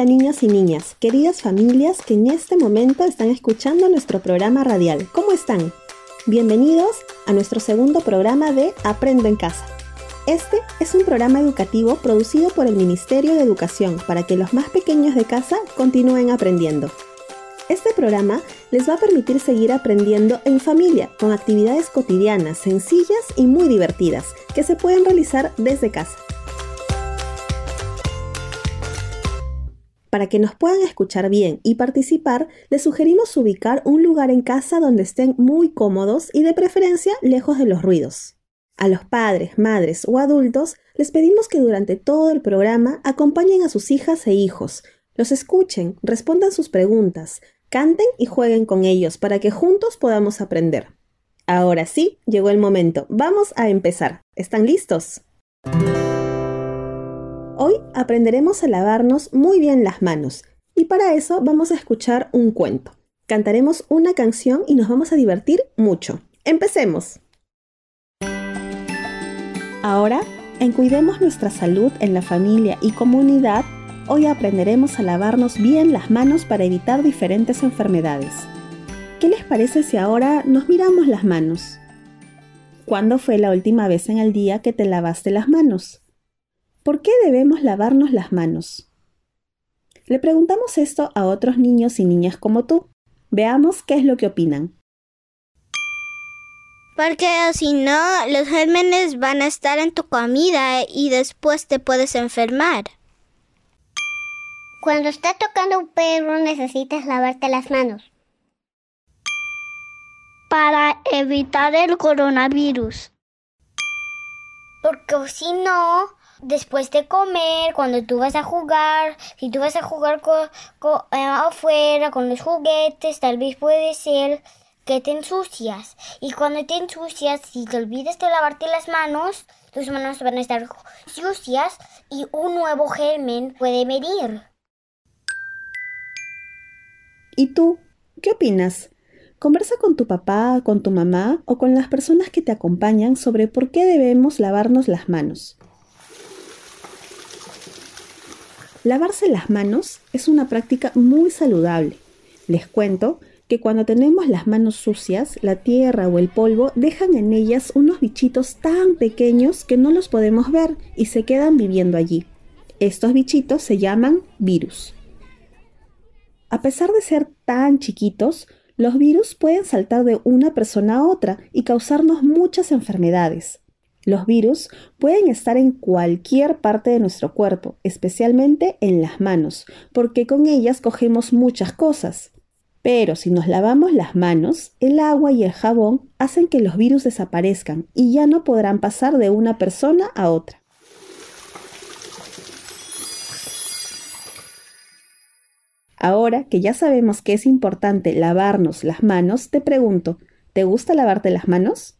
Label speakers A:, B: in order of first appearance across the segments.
A: Hola niños y niñas, queridas familias que en este momento están escuchando nuestro programa radial. ¿Cómo están? Bienvenidos a nuestro segundo programa de Aprendo en Casa. Este es un programa educativo producido por el Ministerio de Educación para que los más pequeños de casa continúen aprendiendo. Este programa les va a permitir seguir aprendiendo en familia con actividades cotidianas, sencillas y muy divertidas que se pueden realizar desde casa. Para que nos puedan escuchar bien y participar, les sugerimos ubicar un lugar en casa donde estén muy cómodos y de preferencia lejos de los ruidos. A los padres, madres o adultos les pedimos que durante todo el programa acompañen a sus hijas e hijos, los escuchen, respondan sus preguntas, canten y jueguen con ellos para que juntos podamos aprender. Ahora sí, llegó el momento. Vamos a empezar. ¿Están listos? Hoy aprenderemos a lavarnos muy bien las manos y para eso vamos a escuchar un cuento. Cantaremos una canción y nos vamos a divertir mucho. ¡Empecemos! Ahora, en Cuidemos nuestra salud en la familia y comunidad, hoy aprenderemos a lavarnos bien las manos para evitar diferentes enfermedades. ¿Qué les parece si ahora nos miramos las manos? ¿Cuándo fue la última vez en el día que te lavaste las manos? ¿Por qué debemos lavarnos las manos? Le preguntamos esto a otros niños y niñas como tú. Veamos qué es lo que opinan.
B: Porque si no, los gérmenes van a estar en tu comida y después te puedes enfermar.
C: Cuando estás tocando un perro necesitas lavarte las manos.
D: Para evitar el coronavirus.
C: Porque si no, después de comer, cuando tú vas a jugar, si tú vas a jugar eh, afuera con los juguetes, tal vez puede ser que te ensucias. Y cuando te ensucias, si te olvidas de lavarte las manos, tus manos van a estar sucias y un nuevo germen puede venir.
A: ¿Y tú? ¿Qué opinas? Conversa con tu papá, con tu mamá o con las personas que te acompañan sobre por qué debemos lavarnos las manos. Lavarse las manos es una práctica muy saludable. Les cuento que cuando tenemos las manos sucias, la tierra o el polvo dejan en ellas unos bichitos tan pequeños que no los podemos ver y se quedan viviendo allí. Estos bichitos se llaman virus. A pesar de ser tan chiquitos, los virus pueden saltar de una persona a otra y causarnos muchas enfermedades. Los virus pueden estar en cualquier parte de nuestro cuerpo, especialmente en las manos, porque con ellas cogemos muchas cosas. Pero si nos lavamos las manos, el agua y el jabón hacen que los virus desaparezcan y ya no podrán pasar de una persona a otra. Ahora que ya sabemos que es importante lavarnos las manos, te pregunto, ¿te gusta lavarte las manos?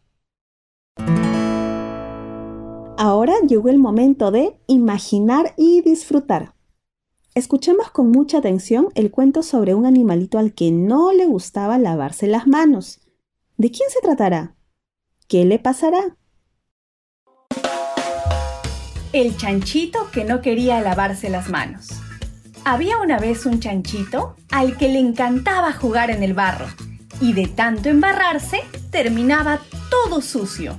A: Ahora llegó el momento de imaginar y disfrutar. Escuchemos con mucha atención el cuento sobre un animalito al que no le gustaba lavarse las manos. ¿De quién se tratará? ¿Qué le pasará?
E: El chanchito que no quería lavarse las manos. Había una vez un chanchito al que le encantaba jugar en el barro y de tanto embarrarse terminaba todo sucio.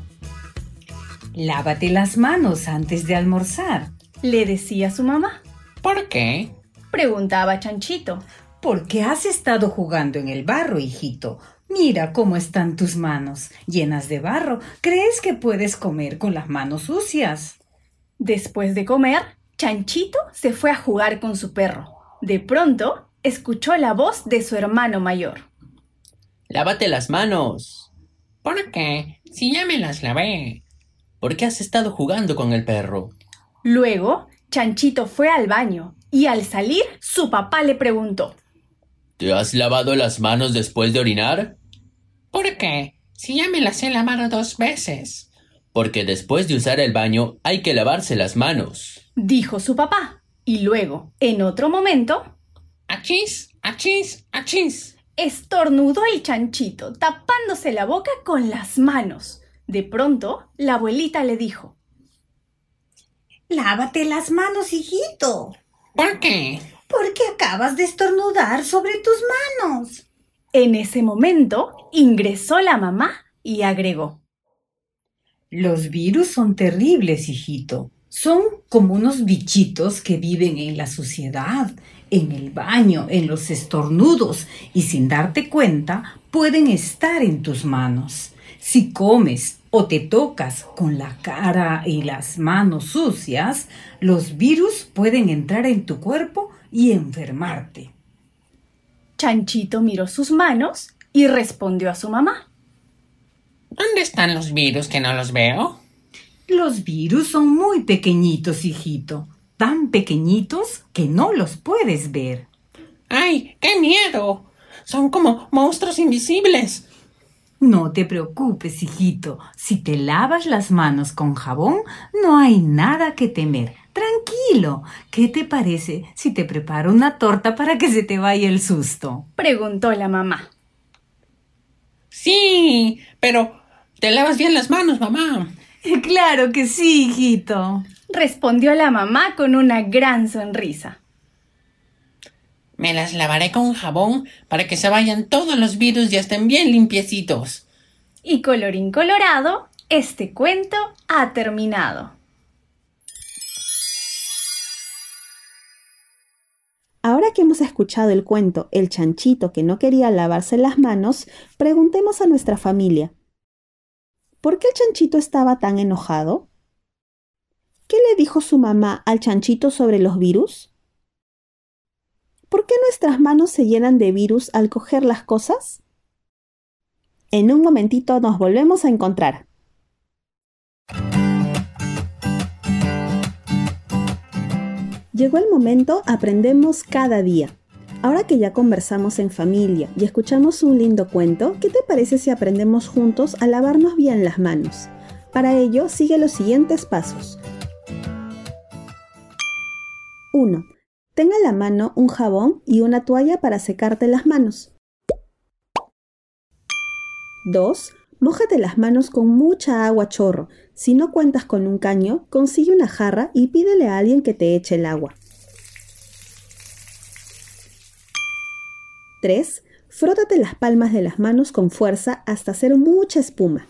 F: Lávate las manos antes de almorzar,
E: le decía su mamá.
G: ¿Por qué?
E: preguntaba Chanchito.
F: Porque has estado jugando en el barro, hijito. Mira cómo están tus manos, llenas de barro. ¿Crees que puedes comer con las manos sucias?
E: Después de comer, Chanchito se fue a jugar con su perro. De pronto, escuchó la voz de su hermano mayor.
G: Lávate las manos. ¿Por qué? Si ya me las lavé. ¿Por qué has estado jugando con el perro?
E: Luego, Chanchito fue al baño y al salir su papá le preguntó
G: ¿Te has lavado las manos después de orinar?
H: ¿Por qué? Si ya me las he lavado dos veces.
G: Porque después de usar el baño hay que lavarse las manos,
E: dijo su papá. Y luego, en otro momento,
H: ¡Achís! ¡Achís! ¡Achís!
E: Estornudó el chanchito, tapándose la boca con las manos. De pronto, la abuelita le dijo,
I: Lávate las manos, hijito.
H: ¿Por qué?
F: porque acabas de estornudar sobre tus manos.
E: En ese momento ingresó la mamá y agregó.
F: Los virus son terribles, hijito. Son como unos bichitos que viven en la suciedad, en el baño, en los estornudos y sin darte cuenta pueden estar en tus manos. Si comes o te tocas con la cara y las manos sucias, los virus pueden entrar en tu cuerpo y enfermarte.
E: Chanchito miró sus manos y respondió a su mamá.
H: ¿Dónde están los virus que no los veo?
F: Los virus son muy pequeñitos, hijito. Tan pequeñitos que no los puedes ver.
H: ¡Ay, qué miedo! Son como monstruos invisibles.
F: No te preocupes, hijito. Si te lavas las manos con jabón, no hay nada que temer. Tranquilo. ¿Qué te parece si te preparo una torta para que se te vaya el susto?
E: Preguntó la mamá.
H: Sí, pero ¿te lavas bien las manos, mamá?
F: Claro que sí, hijito.
E: Respondió la mamá con una gran sonrisa.
H: Me las lavaré con jabón para que se vayan todos los virus y estén bien limpiecitos.
E: Y colorín colorado, este cuento ha terminado.
A: Ahora que hemos escuchado el cuento El chanchito que no quería lavarse las manos, preguntemos a nuestra familia. ¿Por qué el chanchito estaba tan enojado? ¿Qué le dijo su mamá al chanchito sobre los virus? ¿Por qué nuestras manos se llenan de virus al coger las cosas? En un momentito nos volvemos a encontrar. Llegó el momento Aprendemos cada día. Ahora que ya conversamos en familia y escuchamos un lindo cuento, ¿qué te parece si aprendemos juntos a lavarnos bien las manos? Para ello, sigue los siguientes pasos. 1. Tenga a la mano un jabón y una toalla para secarte las manos. 2. Mójate las manos con mucha agua chorro. Si no cuentas con un caño, consigue una jarra y pídele a alguien que te eche el agua. 3. Frótate las palmas de las manos con fuerza hasta hacer mucha espuma.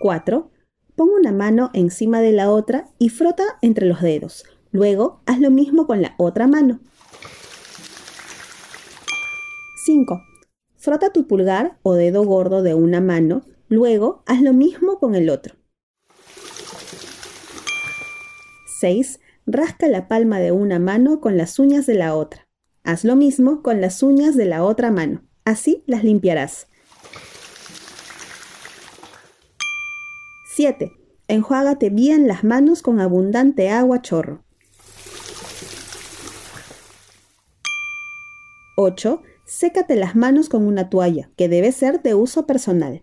A: 4. Pon una mano encima de la otra y frota entre los dedos. Luego, haz lo mismo con la otra mano. 5. Frota tu pulgar o dedo gordo de una mano. Luego, haz lo mismo con el otro. 6. Rasca la palma de una mano con las uñas de la otra. Haz lo mismo con las uñas de la otra mano. Así las limpiarás. 7. Enjuágate bien las manos con abundante agua chorro. 8. Sécate las manos con una toalla, que debe ser de uso personal.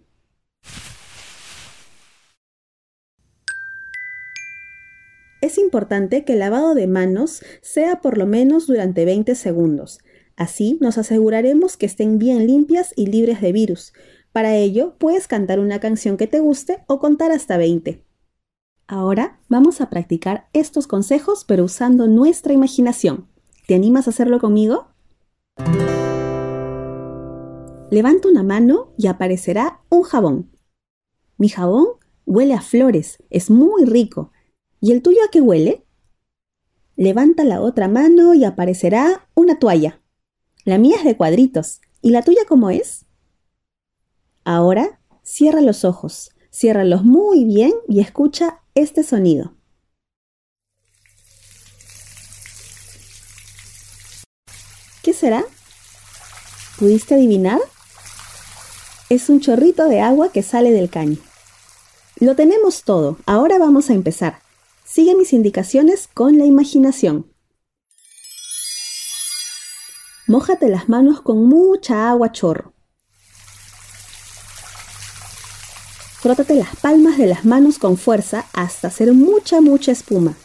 A: Es importante que el lavado de manos sea por lo menos durante 20 segundos. Así nos aseguraremos que estén bien limpias y libres de virus, para ello, puedes cantar una canción que te guste o contar hasta 20. Ahora vamos a practicar estos consejos pero usando nuestra imaginación. ¿Te animas a hacerlo conmigo? Levanta una mano y aparecerá un jabón. Mi jabón huele a flores, es muy rico. ¿Y el tuyo a qué huele? Levanta la otra mano y aparecerá una toalla. La mía es de cuadritos. ¿Y la tuya cómo es? Ahora cierra los ojos, ciérralos muy bien y escucha este sonido. ¿Qué será? ¿Pudiste adivinar? Es un chorrito de agua que sale del caño. Lo tenemos todo, ahora vamos a empezar. Sigue mis indicaciones con la imaginación. Mójate las manos con mucha agua chorro. Frótate las palmas de las manos con fuerza hasta hacer mucha, mucha espuma.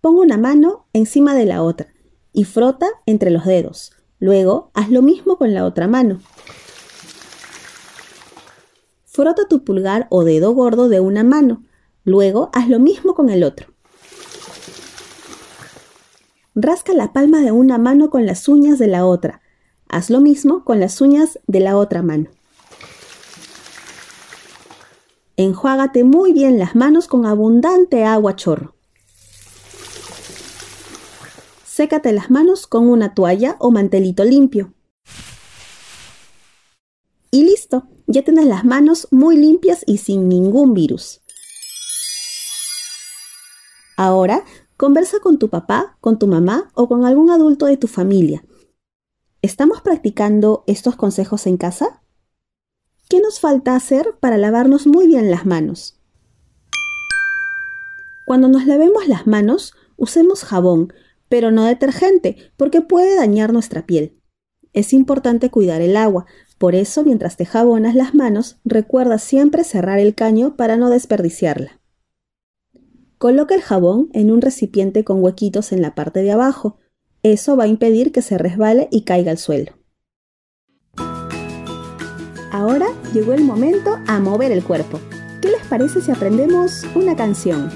A: Pon una mano encima de la otra y frota entre los dedos. Luego, haz lo mismo con la otra mano. Frota tu pulgar o dedo gordo de una mano. Luego, haz lo mismo con el otro. Rasca la palma de una mano con las uñas de la otra. Haz lo mismo con las uñas de la otra mano. Enjuágate muy bien las manos con abundante agua chorro. Sécate las manos con una toalla o mantelito limpio. Y listo, ya tienes las manos muy limpias y sin ningún virus. Ahora, conversa con tu papá, con tu mamá o con algún adulto de tu familia. ¿Estamos practicando estos consejos en casa? ¿Qué nos falta hacer para lavarnos muy bien las manos? Cuando nos lavemos las manos, usemos jabón, pero no detergente, porque puede dañar nuestra piel. Es importante cuidar el agua, por eso mientras te jabonas las manos, recuerda siempre cerrar el caño para no desperdiciarla. Coloca el jabón en un recipiente con huequitos en la parte de abajo. Eso va a impedir que se resbale y caiga al suelo. Ahora llegó el momento a mover el cuerpo. ¿Qué les parece si aprendemos una canción?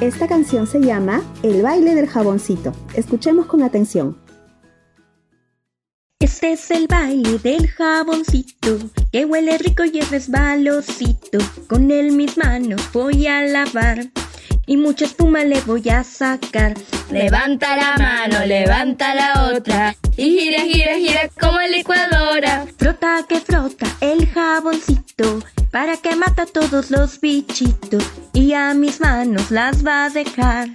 A: Esta canción se llama El baile del jaboncito. Escuchemos con atención.
I: Este es el baile del jaboncito, que huele rico y es resbalosito. Con él mis manos voy a lavar y mucha espuma le voy a sacar.
J: Levanta la mano, levanta la otra y gira, gira, gira como licuadora.
I: Frota que frota el jaboncito para que mata a todos los bichitos y a mis manos las va a dejar.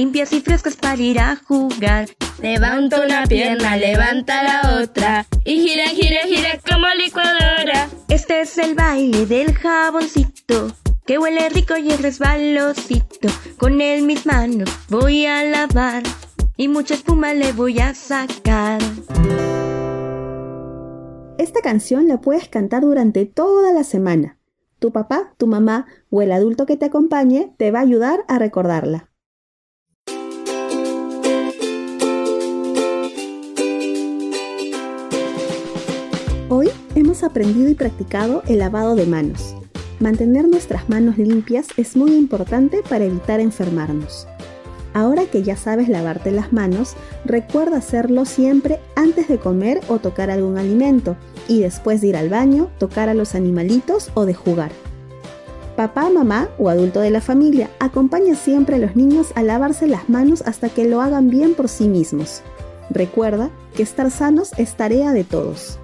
I: Limpias y frescas para ir a jugar.
J: Levanta una pierna, levanta la otra y gira, gira, gira como licuadora.
I: Este es el baile del jaboncito que huele rico y es resbalosito. Con él mis manos voy a lavar y mucha espuma le voy a sacar.
A: Esta canción la puedes cantar durante toda la semana. Tu papá, tu mamá o el adulto que te acompañe te va a ayudar a recordarla. Hemos aprendido y practicado el lavado de manos. Mantener nuestras manos limpias es muy importante para evitar enfermarnos. Ahora que ya sabes lavarte las manos, recuerda hacerlo siempre antes de comer o tocar algún alimento y después de ir al baño, tocar a los animalitos o de jugar. Papá, mamá o adulto de la familia acompaña siempre a los niños a lavarse las manos hasta que lo hagan bien por sí mismos. Recuerda que estar sanos es tarea de todos.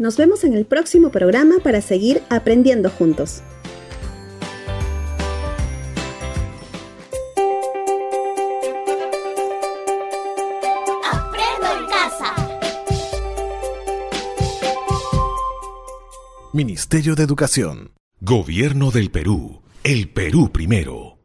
A: Nos vemos en el próximo programa para seguir aprendiendo juntos.
K: Ministerio de Educación. Gobierno del Perú. El Perú primero.